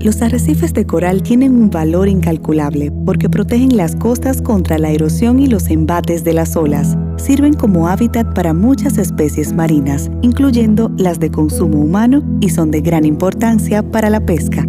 Los arrecifes de coral tienen un valor incalculable porque protegen las costas contra la erosión y los embates de las olas. Sirven como hábitat para muchas especies marinas, incluyendo las de consumo humano, y son de gran importancia para la pesca.